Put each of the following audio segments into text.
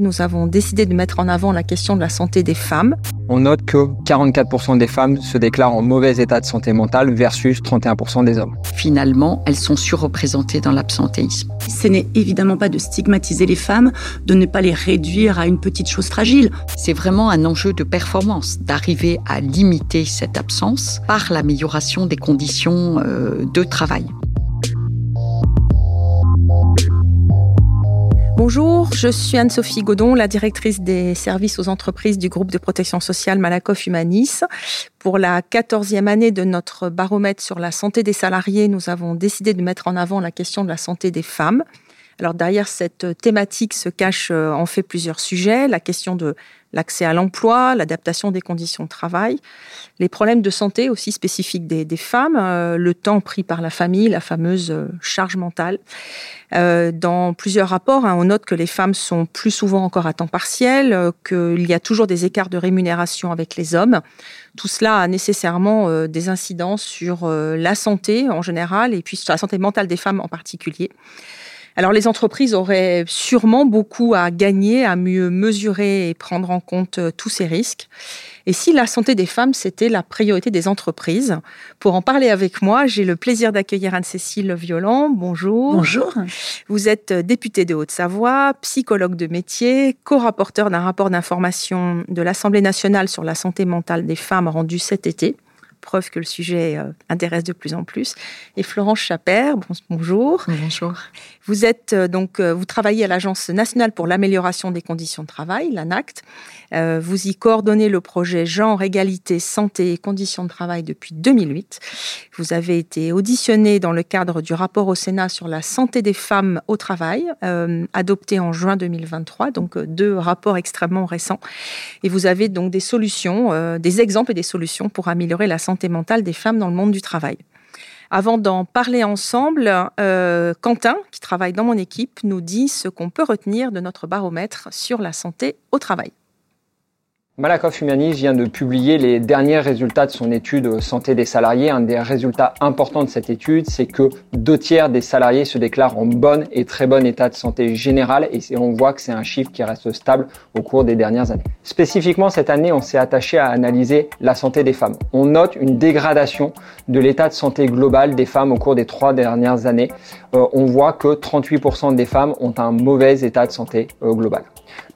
Nous avons décidé de mettre en avant la question de la santé des femmes. On note que 44% des femmes se déclarent en mauvais état de santé mentale versus 31% des hommes. Finalement, elles sont surreprésentées dans l'absentéisme. Ce n'est évidemment pas de stigmatiser les femmes, de ne pas les réduire à une petite chose fragile. C'est vraiment un enjeu de performance, d'arriver à limiter cette absence par l'amélioration des conditions euh, de travail. Bonjour, je suis Anne-Sophie Godon, la directrice des services aux entreprises du groupe de protection sociale Malakoff Humanis. Pour la quatorzième année de notre baromètre sur la santé des salariés, nous avons décidé de mettre en avant la question de la santé des femmes. Derrière cette thématique se cache euh, en fait plusieurs sujets, la question de l'accès à l'emploi, l'adaptation des conditions de travail, les problèmes de santé aussi spécifiques des, femmes, euh, le temps pris par la famille, la fameuse euh, charge mentale. dans plusieurs rapports, hein, on note que les femmes sont plus souvent encore à temps partiel, qu'il y a toujours des écarts de rémunération avec les hommes. Tout cela a nécessairement des incidences sur la santé en général et puis sur la santé mentale des femmes en particulier. Alors les entreprises auraient sûrement beaucoup à gagner, à mieux mesurer et prendre en compte euh, tous ces risques. Et si la santé des femmes, c'était la priorité des entreprises Pour en parler avec moi, j'ai le plaisir d'accueillir Anne-Cécile Violent. Bonjour. Bonjour. Vous êtes députée de Haute-Savoie, psychologue de métier, co-rapporteur d'un rapport d'information de l'Assemblée nationale sur la santé mentale des femmes rendu cet été preuve que le sujet euh, intéresse de plus en plus. Et Florence Chaper, bonjour. Bonjour. Vous êtes euh, donc, euh, vous travaillez à l'Agence nationale pour l'amélioration des conditions de travail, l'ANACT. Vous y coordonnez le projet Genre, Égalité, Santé et Conditions de travail depuis 2008. Vous avez été auditionné dans le cadre du rapport au Sénat sur la santé des femmes au travail, adopté en juin 2023, donc deux rapports extrêmement récents. Et vous avez donc des solutions, des exemples et des solutions pour améliorer la santé mentale des femmes dans le monde du travail. Avant d'en parler ensemble, euh, Quentin, qui travaille dans mon équipe, nous dit ce qu'on peut retenir de notre baromètre sur la santé au travail. Malakoff Humanis vient de publier les derniers résultats de son étude santé des salariés. Un des résultats importants de cette étude, c'est que deux tiers des salariés se déclarent en bon et très bon état de santé général et on voit que c'est un chiffre qui reste stable au cours des dernières années. Spécifiquement, cette année, on s'est attaché à analyser la santé des femmes. On note une dégradation de l'état de santé global des femmes au cours des trois dernières années. Euh, on voit que 38% des femmes ont un mauvais état de santé euh, global.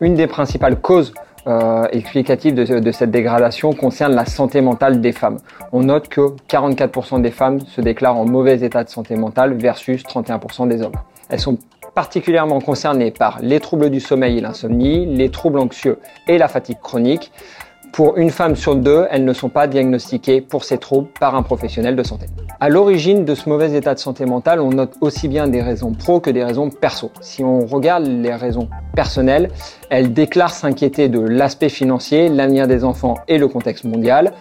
Une des principales causes euh, explicatif de, de, cette dégradation concerne la santé mentale des femmes. On note que 44% des femmes se déclarent en mauvais état de santé mentale versus 31% des hommes. Elles sont particulièrement concernées par les troubles du sommeil et l'insomnie, les troubles anxieux et la fatigue chronique. Pour une femme sur deux, elles ne sont pas diagnostiquées pour ces troubles par un professionnel de santé. À l'origine de ce mauvais état de santé mentale, on note aussi bien des raisons pro que des raisons perso. Si on regarde les raisons personnelles, elles déclarent s'inquiéter de l'aspect financier, l'avenir des enfants et le contexte mondial.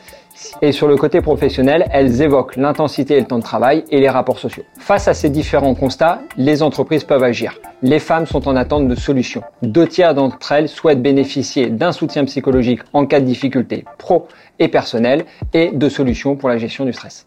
Et sur le côté professionnel, elles évoquent l'intensité et le temps de travail et les rapports sociaux. Face à ces différents constats, les entreprises peuvent agir. Les femmes sont en attente de solutions. Deux tiers d'entre elles souhaitent bénéficier d'un soutien psychologique en cas de difficultés pro et personnelles et de solutions pour la gestion du stress.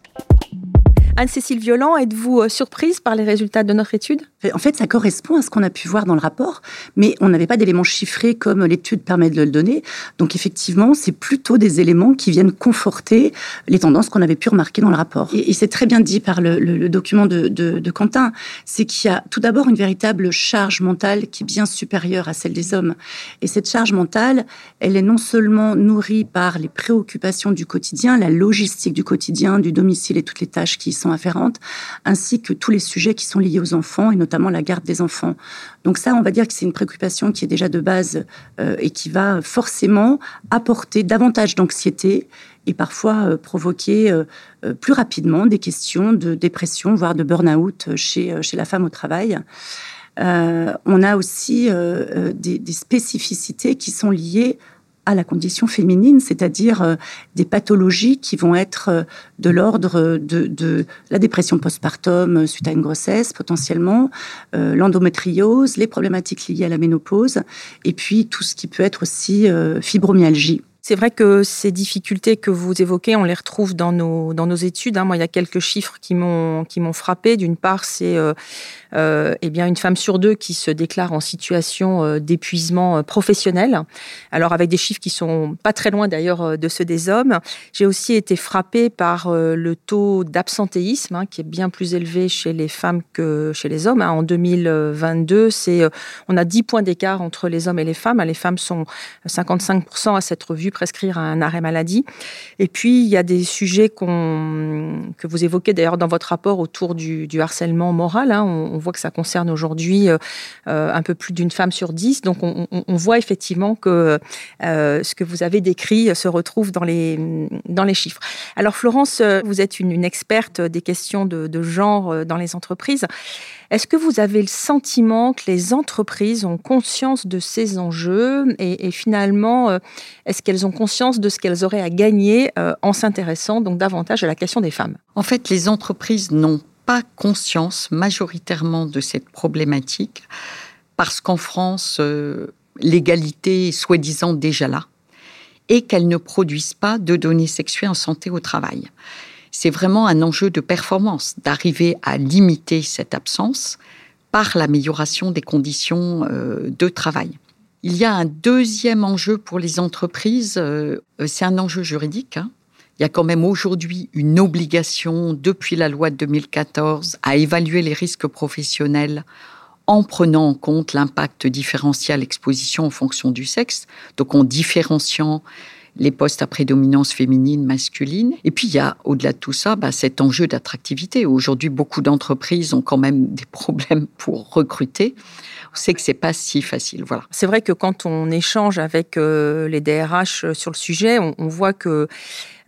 Anne-Cécile Violent, êtes-vous euh, surprise par les résultats de notre étude? En fait, ça correspond à ce qu'on a pu voir dans le rapport, mais on n'avait pas d'éléments chiffrés comme l'étude permet de le donner. Donc effectivement, c'est plutôt des éléments qui viennent conforter les tendances qu'on avait pu remarquer dans le rapport. Et, c'est très bien dit par le, document de, de Quentin, c'est qu'il y a tout d'abord une véritable charge mentale qui est bien supérieure à celle des hommes. Et cette charge mentale, elle est non seulement nourrie par les préoccupations du quotidien, la logistique du quotidien, du domicile et toutes les tâches qui y sont afférentes, ainsi que tous les sujets qui sont liés aux enfants, et notamment la garde des enfants. Donc ça, on va dire que c'est une préoccupation qui est déjà de base euh, et qui va forcément apporter davantage d'anxiété et parfois euh, provoquer euh, plus rapidement des questions de dépression, voire de burn-out chez, chez la femme au travail. on a aussi des, des, spécificités qui sont liées à la condition féminine, c'est-à-dire euh, des pathologies qui vont être euh, de l'ordre de, la dépression postpartum euh, suite à une grossesse potentiellement, l'endométriose, les problématiques liées à la ménopause, et puis tout ce qui peut être aussi fibromyalgie. C'est vrai que ces difficultés que vous évoquez, on les retrouve dans nos, dans nos études. Hein. Moi, il y a quelques chiffres qui m'ont, frappé. D'une part, c'est euh, euh, eh une femme sur deux qui se déclare en situation euh, d'épuisement professionnel. Alors avec des chiffres qui sont pas très loin d'ailleurs de ceux des hommes. J'ai aussi été frappée par le taux d'absentéisme hein, qui est bien plus élevé chez les femmes que chez les hommes. Hein. En 2022, c'est on a 10 points d'écart entre les hommes et les femmes. Les femmes sont 55% à s'être vues prescrire un arrêt maladie. Et puis il y a des sujets qu'on que vous évoquez d'ailleurs dans votre rapport autour du, harcèlement moral. Hein. On, on voit que ça concerne aujourd'hui euh, euh, un peu plus d'une femme sur dix. Donc on, voit effectivement que euh, ce que vous avez décrit se retrouve dans les, dans les chiffres. Alors Florence, vous êtes une, experte des questions de, genre dans les entreprises. Est-ce que vous avez le sentiment que les entreprises ont conscience de ces enjeux et, finalement, est-ce qu'elles ont conscience de ce qu'elles auraient à gagner en s'intéressant donc davantage à la question des femmes? En fait, les entreprises n'ont pas conscience majoritairement de cette problématique parce qu'en France, euh, l'égalité est soi-disant déjà là et qu'elles ne produisent pas de données sexuées en santé au travail. C'est vraiment un enjeu de performance d'arriver à limiter cette absence par l'amélioration des conditions euh, de travail. Il y a un deuxième enjeu pour les entreprises, euh, c'est un enjeu juridique. Hein il y a quand même aujourd'hui une obligation, depuis la loi de 2014, à évaluer les risques professionnels en prenant en compte l'impact différentiel exposition en fonction du sexe, donc en différenciant les postes à prédominance féminine, masculine. Et puis, il y a, au-delà de tout ça, bah, cet enjeu d'attractivité. Aujourd'hui, beaucoup d'entreprises ont quand même des problèmes pour recruter. On sait que c'est pas si facile. Voilà. C'est vrai que quand on échange avec euh, les DRH sur le sujet, on voit que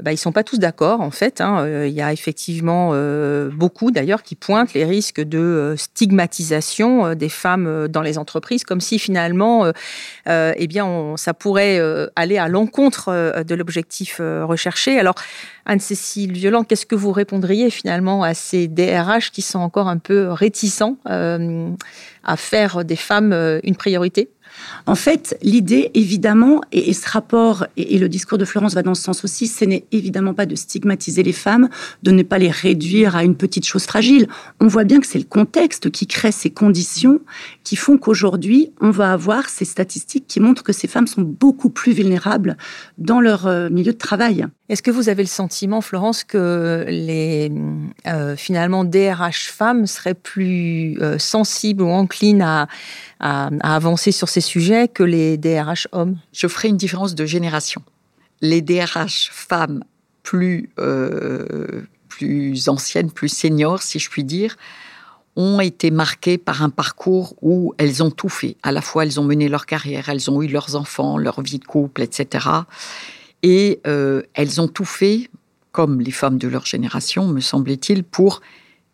bah, ils sont pas tous d'accord en fait. Hein. Euh, il y a effectivement euh, beaucoup d'ailleurs qui pointent les risques de euh, stigmatisation des femmes dans les entreprises, comme si finalement, eh bien, ça pourrait aller à l'encontre de l'objectif recherché. Alors, Anne-Cécile Violent, qu'est-ce que vous répondriez finalement à ces DRH qui sont encore un peu réticents à faire des femmes une priorité? En fait, l'idée, évidemment, et, ce rapport et, le discours de Florence va dans ce sens aussi, ce n'est évidemment pas de stigmatiser les femmes, de ne pas les réduire à une petite chose fragile. On voit bien que c'est le contexte qui crée ces conditions qui font qu'aujourd'hui, on va avoir ces statistiques qui montrent que ces femmes sont beaucoup plus vulnérables dans leur euh, milieu de travail. Est-ce que vous avez le sentiment, Florence, que les euh, finalement DRH femmes seraient plus euh, sensibles ou enclines à, avancer sur ces sujets que les DRH hommes? Je ferai une différence de génération. Les DRH femmes plus euh, plus anciennes, plus seniors, si je puis dire, ont été marquées par un parcours où elles ont tout fait. À la fois, elles ont mené leur carrière, elles ont eu leurs enfants, leur vie de couple, etc. Et euh, elles ont tout fait, comme les femmes de leur génération, me semblait-il, pour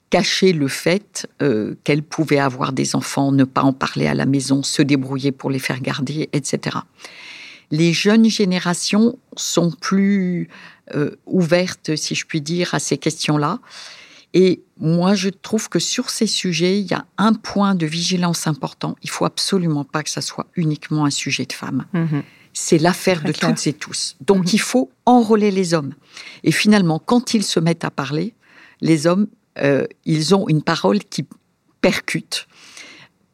cacher le fait euh, qu'elles pouvaient avoir des enfants, ne pas en parler à la maison, se débrouiller pour les faire garder, etc. Les jeunes générations sont plus euh, ouvertes, si je puis dire, à ces questions-là. Et moi, je trouve que sur ces sujets, il y a un point de vigilance important. Il faut absolument pas que ça soit uniquement un sujet de femmes. Mmh c'est l'affaire de toutes et tous. Donc mhm. il faut enrôler les hommes. Et finalement, quand ils se mettent à parler, les hommes, euh, ils ont une parole qui percute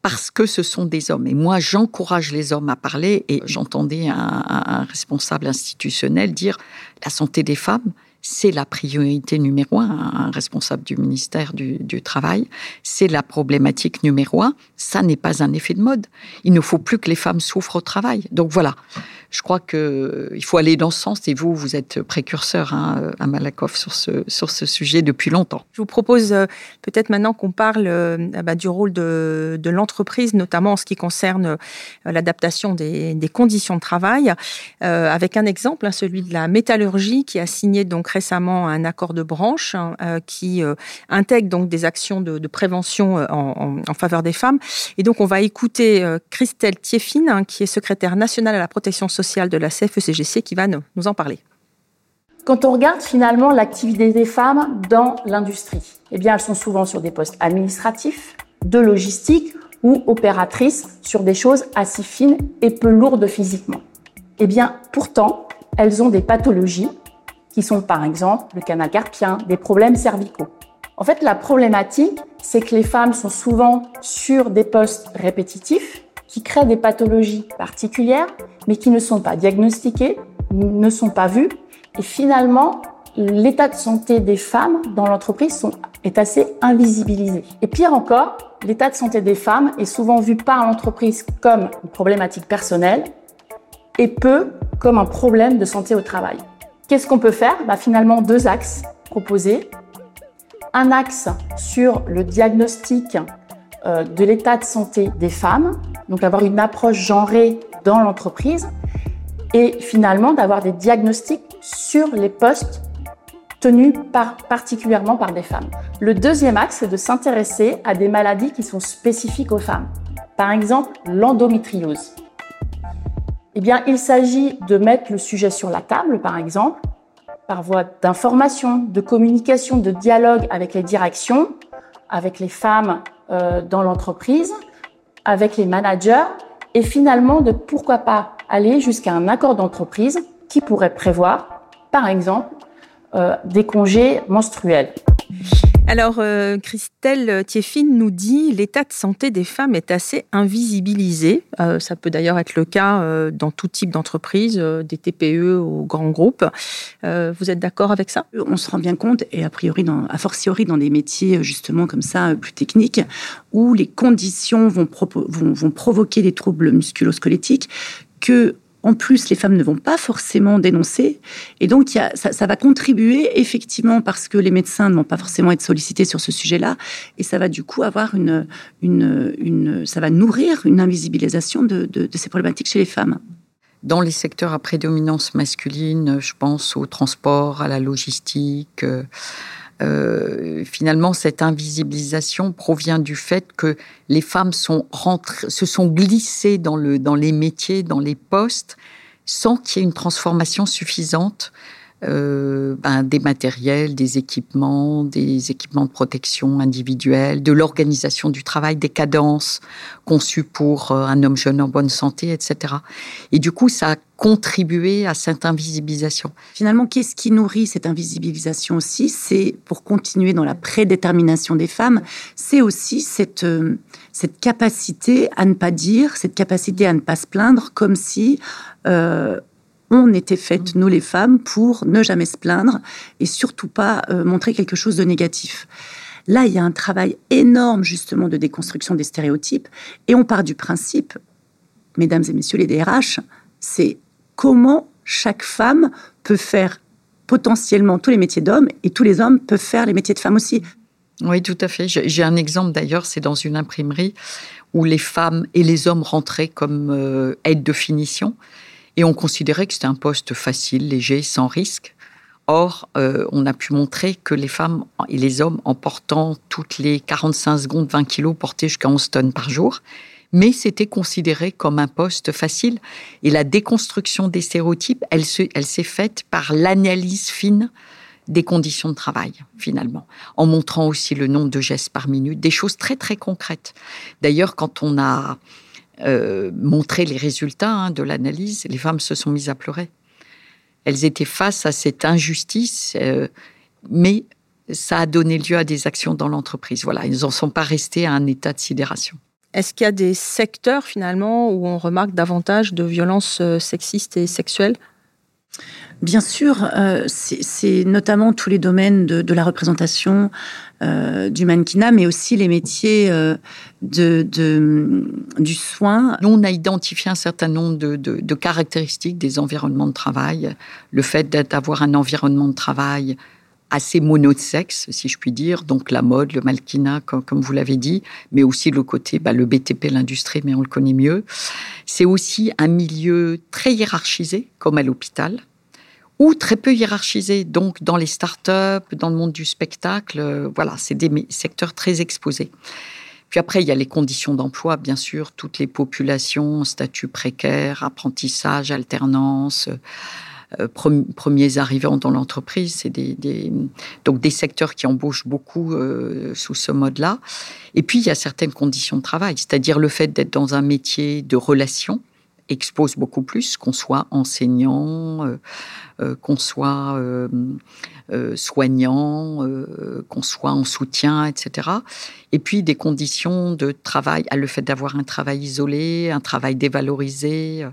parce que ce sont des hommes. Et moi, j'encourage les hommes à parler. Et j'entendais un, responsable institutionnel dire la santé des femmes, c'est la priorité numéro un, un responsable du ministère du, Travail, c'est la problématique numéro un. Ça n'est pas un effet de mode. Il ne faut plus que les femmes souffrent au travail. Donc voilà, je crois qu'il euh, faut aller dans ce sens. Et vous, vous êtes précurseur hein, à Malakoff sur ce, sur ce sujet depuis longtemps. Je vous propose euh, peut-être maintenant qu'on parle euh, bah, du rôle de, l'entreprise, notamment en ce qui concerne l'adaptation des, conditions de travail, avec un exemple, hein, celui de la métallurgie, qui a signé donc récemment un accord de branche hein, euh, qui euh, intègre donc des actions de, prévention euh, en, faveur des femmes. Et donc, on va écouter Christelle Thieffine, hein, qui est secrétaire nationale à la protection sociale de la CFECGC, qui va nous en parler. Quand on regarde finalement l'activité des femmes dans l'industrie, eh bien, elles sont souvent sur des postes administratifs, de logistique ou opératrices sur des choses assez fines et peu lourdes physiquement. Eh bien, pourtant, elles ont des pathologies qui sont par exemple le canal carpien, des problèmes cervicaux. En fait, la problématique, c'est que les femmes sont souvent sur des postes répétitifs qui créent des pathologies particulières, mais qui ne sont pas diagnostiquées, ne sont pas vues. Et finalement, l'état de santé des femmes dans l'entreprise est assez invisibilisé. Et pire encore, l'état de santé des femmes est souvent vu par l'entreprise comme une problématique personnelle et peu comme un problème de santé au travail. Qu'est-ce qu'on peut faire? Bah, Finalement, deux axes proposés. Un axe sur le diagnostic euh, de l'état de santé des femmes, donc avoir une approche genrée dans l'entreprise, et finalement d'avoir des diagnostics sur les postes tenus par, particulièrement par des femmes. Le deuxième axe, c'est de s'intéresser à des maladies qui sont spécifiques aux femmes. Par exemple, l'endométriose. Eh bien, il s'agit de mettre le sujet sur la table, par exemple, par voie d'information, de communication, de dialogue avec les directions, avec les femmes dans l'entreprise, avec les managers, et finalement de pourquoi pas aller jusqu'à un accord d'entreprise qui pourrait prévoir, par exemple, euh, des congés menstruels. Alors, euh, Christelle Thieffine nous dit l'état de santé des femmes est assez invisibilisé. Euh, ça peut d'ailleurs être le cas dans tout type d'entreprise, des TPE aux grands groupes. vous êtes d'accord avec ça? On se rend bien compte, et a priori, a fortiori dans des métiers justement comme ça, plus techniques, où les conditions vont, vont provoquer des troubles musculosquelettiques, que en plus, les femmes ne vont pas forcément dénoncer. Et donc, ça, va contribuer effectivement parce que les médecins ne vont pas forcément être sollicités sur ce sujet-là. Et ça va du coup avoir une, ça va nourrir une invisibilisation de, ces problématiques chez les femmes. Dans les secteurs à prédominance masculine, je pense au transport, à la logistique. Euh, finalement, cette invisibilisation provient du fait que les femmes sont se sont glissées dans, le, dans les métiers, dans les postes, sans qu'il y ait une transformation suffisante euh, ben, des matériels, des équipements, des équipements de protection individuelle, de l'organisation du travail, des cadences conçues pour euh, un homme jeune en bonne santé, etc. Et du coup, ça a contribué à cette invisibilisation. Finalement, qu'est-ce qui nourrit cette invisibilisation aussi? C'est, pour continuer dans la prédétermination des femmes, c'est aussi cette, euh, cette capacité à ne pas dire, cette capacité à ne pas se plaindre, comme si on était faites, nous les femmes, pour ne jamais se plaindre et surtout pas euh, montrer quelque chose de négatif. Là, il y a un travail énorme justement de déconstruction des stéréotypes et on part du principe, mesdames et messieurs les DRH, c'est comment chaque femme peut faire potentiellement tous les métiers d'hommes et tous les hommes peuvent faire les métiers de femmes aussi. Oui, tout à fait. J'ai un exemple d'ailleurs, c'est dans une imprimerie où les femmes et les hommes rentraient comme euh, aide de finition. Et on considérait que c'était un poste facile, léger, sans risque. Or, euh, on a pu montrer que les femmes et les hommes, en portant toutes les 45 secondes 20 kilos, portaient jusqu'à 11 tonnes par jour. Mais c'était considéré comme un poste facile. Et la déconstruction des stéréotypes, elle, elle s'est faite par l'analyse fine des conditions de travail, finalement, en montrant aussi le nombre de gestes par minute, des choses très, très concrètes. D'ailleurs, quand on a euh, montrer les résultats hein, de l'analyse, les femmes se sont mises à pleurer. Elles étaient face à cette injustice, euh, mais ça a donné lieu à des actions dans l'entreprise. Voilà, ils n'en sont pas restés à un état de sidération. Est-ce qu'il y a des secteurs finalement où on remarque davantage de violences euh, sexistes et sexuelles? Bien sûr, euh, c'est notamment tous les domaines de, la représentation euh, du mannequinat, mais aussi les métiers euh, de, du soin. Nous, on a identifié un certain nombre de, caractéristiques des environnements de travail. Le fait d'avoir un environnement de travail assez monosexe, si je puis dire, donc la mode, le mannequinat, comme, vous l'avez dit, mais aussi le côté, bah, le BTP, l'industrie, mais on le connaît mieux. C'est aussi un milieu très hiérarchisé, comme à l'hôpital ou très peu hiérarchisés. Donc, dans les startups, dans le monde du spectacle, euh, voilà, c'est des secteurs très exposés. Puis après, il y a les conditions d'emploi, bien sûr, toutes les populations, statut précaire, apprentissage, alternance, euh, premiers arrivants dans l'entreprise. C'est des, donc des secteurs qui embauchent beaucoup euh, sous ce mode-là. Et puis, il y a certaines conditions de travail, c'est-à-dire le fait d'être dans un métier de relation expose beaucoup plus, qu'on soit enseignant, euh, euh, qu'on soit euh, soignant, qu'on soit en soutien, etc. Et puis des conditions de travail, le fait d'avoir un travail isolé, un travail dévalorisé,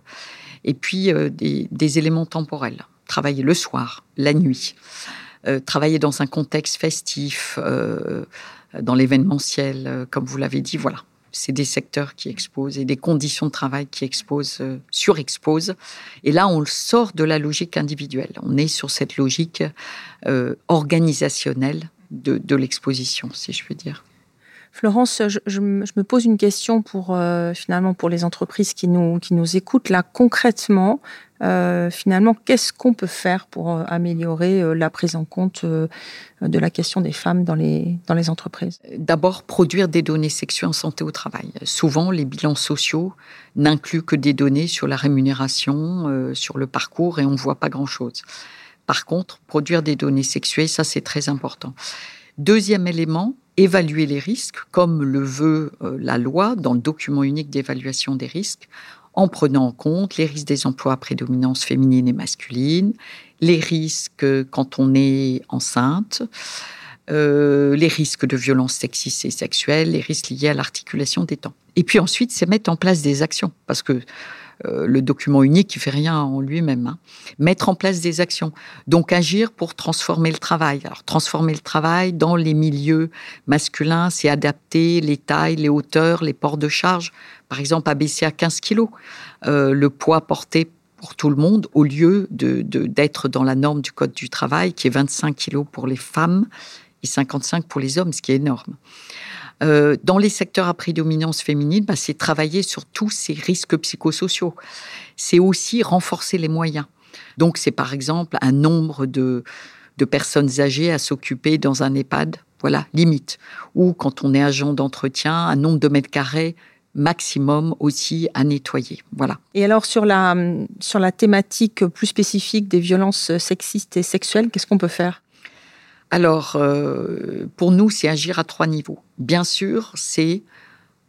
et puis des, des, éléments temporels. Travailler le soir, la nuit, travailler dans un contexte festif, dans l'événementiel, comme vous l'avez dit, voilà c'est des secteurs qui exposent et des conditions de travail qui exposent, euh, surexposent. Et là, on sort de la logique individuelle. On est sur cette logique euh, organisationnelle de, l'exposition, si je veux dire. Florence, je, me pose une question pour euh, finalement pour les entreprises qui nous qui nous écoutent là concrètement. Euh, finalement, qu'est-ce qu'on peut faire pour euh, améliorer la prise en compte de la question des femmes dans les, dans les entreprises? D'abord, produire des données sexuelles en santé au travail. Souvent, les bilans sociaux n'incluent que des données sur la rémunération, sur le parcours, et on ne voit pas grand-chose. Par contre, produire des données sexuelles, ça c'est très important. Deuxième élément, évaluer les risques, comme le veut la loi dans le document unique d'évaluation des risques en prenant en compte les risques des emplois à prédominance féminine et masculine, les risques quand on est enceinte, euh, les risques de violences sexistes et sexuelles, les risques liés à l'articulation des temps. Et puis ensuite, c'est mettre en place des actions, parce que euh, le document unique qui fait rien en lui-même. Hein. Mettre en place des actions. Donc agir pour transformer le travail. Alors transformer le travail dans les milieux masculins, c'est adapter les tailles, les hauteurs, les ports de charge. Par exemple, abaisser à 15 kilos euh, le poids porté pour tout le monde au lieu de, d'être dans la norme du Code du travail qui est 25 kilos pour les femmes et 55 pour les hommes, ce qui est énorme. Euh, dans les secteurs à prédominance féminine, bah, c'est travailler sur tous ces risques psychosociaux. C'est aussi renforcer les moyens. Donc, c'est par exemple un nombre de, de personnes âgées à s'occuper dans un EHPAD, voilà, limite. Ou quand on est agent d'entretien, un nombre de mètres carrés maximum aussi à nettoyer. Voilà. Et alors sur la, sur la thématique plus spécifique des violences sexistes et sexuelles, qu'est-ce qu'on peut faire? Alors, euh, pour nous, c'est agir à trois niveaux. Bien sûr, c'est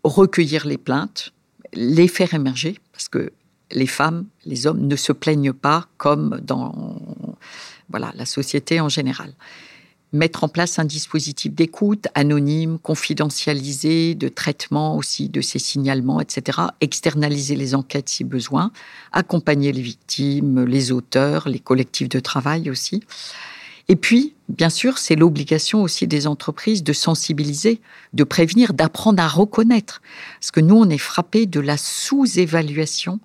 recueillir les plaintes, les faire émerger, parce que les femmes, les hommes ne se plaignent pas comme dans voilà, la société en général. Mettre en place un dispositif d'écoute anonyme, confidentialisé, de traitement aussi de ces signalements, etc. Externaliser les enquêtes si besoin, accompagner les victimes, les auteurs, les collectifs de travail aussi. Et puis, bien sûr, c'est l'obligation aussi des entreprises de sensibiliser, de prévenir, d'apprendre à reconnaître. Parce que nous, on est frappé de la sous-évaluation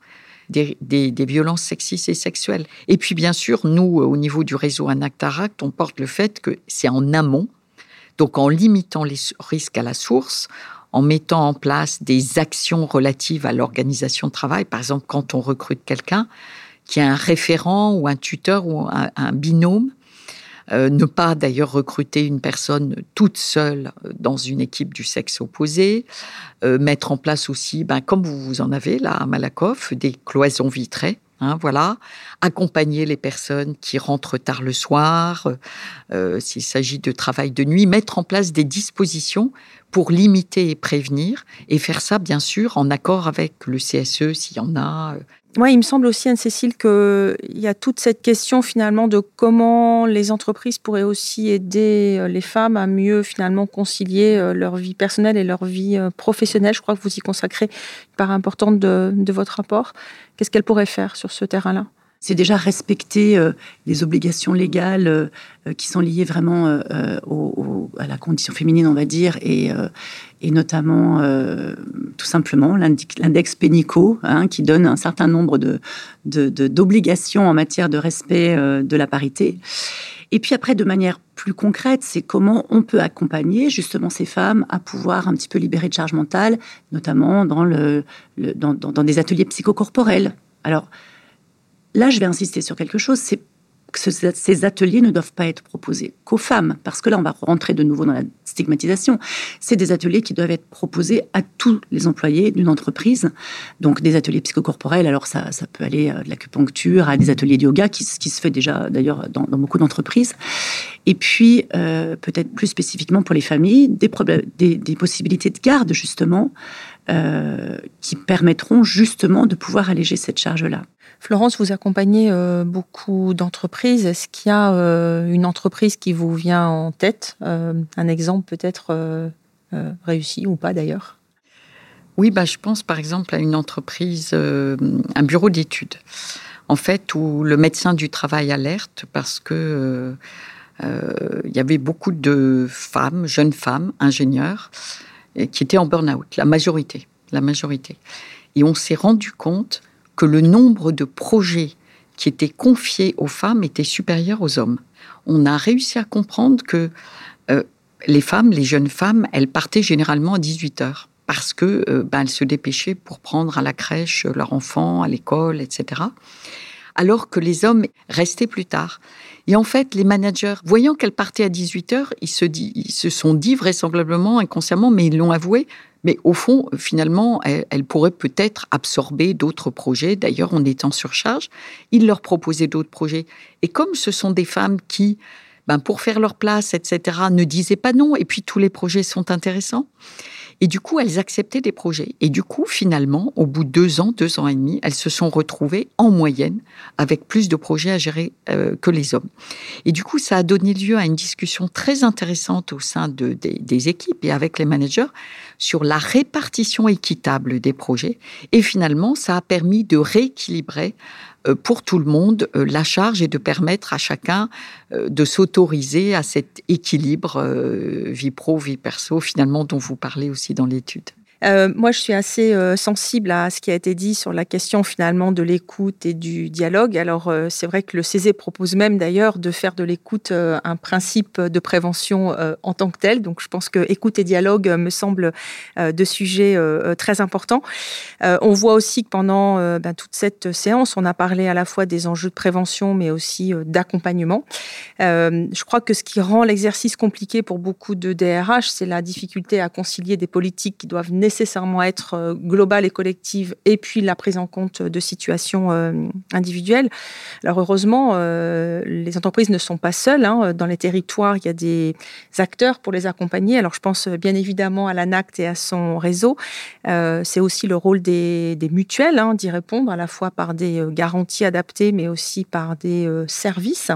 des, violences sexistes et sexuelles. Et puis, bien sûr, nous, au niveau du réseau Anactaract, on porte le fait que c'est en amont, donc en limitant les risques à la source, en mettant en place des actions relatives à l'organisation de travail. Par exemple, quand on recrute quelqu'un qui a un référent ou un tuteur ou un binôme euh, ne pas d'ailleurs recruter une personne toute seule dans une équipe du sexe opposé. Euh, mettre en place aussi, ben, comme vous en avez là à Malakoff, des cloisons vitrées. Hein, voilà, accompagner les personnes qui rentrent tard le soir, euh, s'il s'agit de travail de nuit, mettre en place des dispositions pour limiter et prévenir, et faire ça bien sûr en accord avec le CSE s'il y en a, moi, il me semble aussi, Anne-Cécile, qu'il y a toute cette question finalement de comment les entreprises pourraient aussi aider euh, les femmes à mieux finalement concilier euh, leur vie personnelle et leur vie euh, professionnelle. Je crois que vous y consacrez une part importante de, de votre rapport. Qu'est-ce qu'elles pourraient faire sur ce terrain-là? C'est déjà respecter euh, les obligations légales euh, euh, qui sont liées vraiment à la condition féminine, on va dire, et, notamment tout simplement l'index Pénico, hein, qui donne un certain nombre de, d'obligations en matière de respect de la parité. Et puis après, de manière plus concrète, c'est comment on peut accompagner justement ces femmes à pouvoir un petit peu libérer de charge mentale, notamment dans, le, dans, dans des ateliers psychocorporels. Alors, Là, je vais insister sur quelque chose, c'est que ces ateliers ne doivent pas être proposés qu'aux femmes, parce que là, on va rentrer de nouveau dans la stigmatisation. C'est des ateliers qui doivent être proposés à tous les employés d'une entreprise. Donc, des ateliers psychocorporels, alors ça, ça peut aller euh, de l'acupuncture à des ateliers de yoga, qui, qui se fait déjà d'ailleurs dans, beaucoup d'entreprises. Et puis, euh, peut-être plus spécifiquement pour les familles, des, possibilités de garde, justement, qui permettront justement de pouvoir alléger cette charge-là. Florence, vous accompagnez beaucoup d'entreprises. Est-ce qu'il y a une entreprise qui vous vient en tête Un exemple peut-être réussi ou pas d'ailleurs? Oui, bah, je pense par exemple à une entreprise, euh, un bureau d'études, en fait, où le médecin du travail alerte parce que euh, euh, il y avait beaucoup de femmes, jeunes femmes, ingénieurs, qui étaient en burn-out, la majorité, la majorité. Et on s'est rendu compte que le nombre de projets qui étaient confiés aux femmes était supérieur aux hommes. On a réussi à comprendre que les femmes, les jeunes femmes, elles partaient généralement à 18 heures parce que euh, ben, elles se dépêchaient pour prendre à la crèche leur enfant, à l'école, etc. Alors que les hommes restaient plus tard. Et en fait, les managers, voyant qu'elles partaient à 18 heures, ils se, ils se sont dit vraisemblablement, inconsciemment, mais ils l'ont avoué, mais au fond, finalement, elles, pourraient peut-être absorber d'autres projets. D'ailleurs, en surcharge. Ils leur proposaient d'autres projets. Et comme ce sont des femmes qui, ben, pour faire leur place, etc., ne disaient pas non, et puis tous les projets sont intéressants, et du coup, elles acceptaient des projets. Et du coup, finalement, au bout de deux ans, deux ans et demi, elles se sont retrouvées en moyenne avec plus de projets à gérer euh, que les hommes. Et du coup, ça a donné lieu à une discussion très intéressante au sein de, des équipes et avec les managers sur la répartition équitable des projets. Et finalement, ça a permis de rééquilibrer pour tout le monde euh, la charge et de permettre à chacun euh, de s'autoriser à cet équilibre vie pro, vie perso, finalement, dont vous parlez aussi dans l'étude. Euh, moi, je suis assez euh, sensible à ce qui a été dit sur la question finalement de l'écoute et du dialogue. Alors, euh, c'est vrai que le CESE propose même d'ailleurs de faire de l'écoute un principe de prévention en tant que tel. Donc, je pense que écoute et dialogue me semblent deux sujets très importants. on voit aussi que pendant ben, toute cette séance, on a parlé à la fois des enjeux de prévention, mais aussi d'accompagnement. je crois que ce qui rend l'exercice compliqué pour beaucoup de DRH, c'est la difficulté à concilier des politiques qui doivent nécessairement nécessairement être euh, globale et collective, et puis la prise en compte de situations euh, individuelles. Alors heureusement, euh, les entreprises ne sont pas seules. Hein. Dans les territoires, il y a des acteurs pour les accompagner. Alors je pense bien évidemment à l'ANACT et à son réseau. C'est aussi le rôle des, mutuelles hein, d'y répondre, à la fois par des garanties adaptées, mais aussi par des services.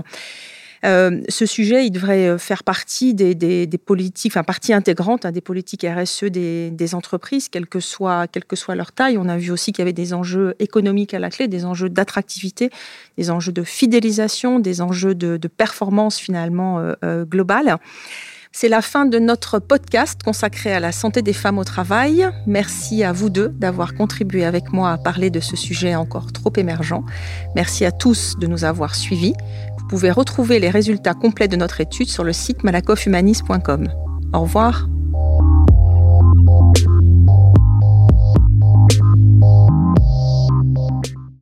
Euh, ce sujet, il devrait euh, faire partie des, politiques, enfin partie intégrante hein, des politiques RSE des, entreprises, quelle que, soit, quelle que soit leur taille. On a vu aussi qu'il y avait des enjeux économiques à la clé, des enjeux d'attractivité, des enjeux de fidélisation, des enjeux de, performance finalement euh, globale. C'est la fin de notre podcast consacré à la santé des femmes au travail. Merci à vous deux d'avoir contribué avec moi à parler de ce sujet encore trop émergent. Merci à tous de nous avoir suivis. Vous pouvez retrouver les résultats complets de notre étude sur le site malakoffhumanis.com. Au revoir.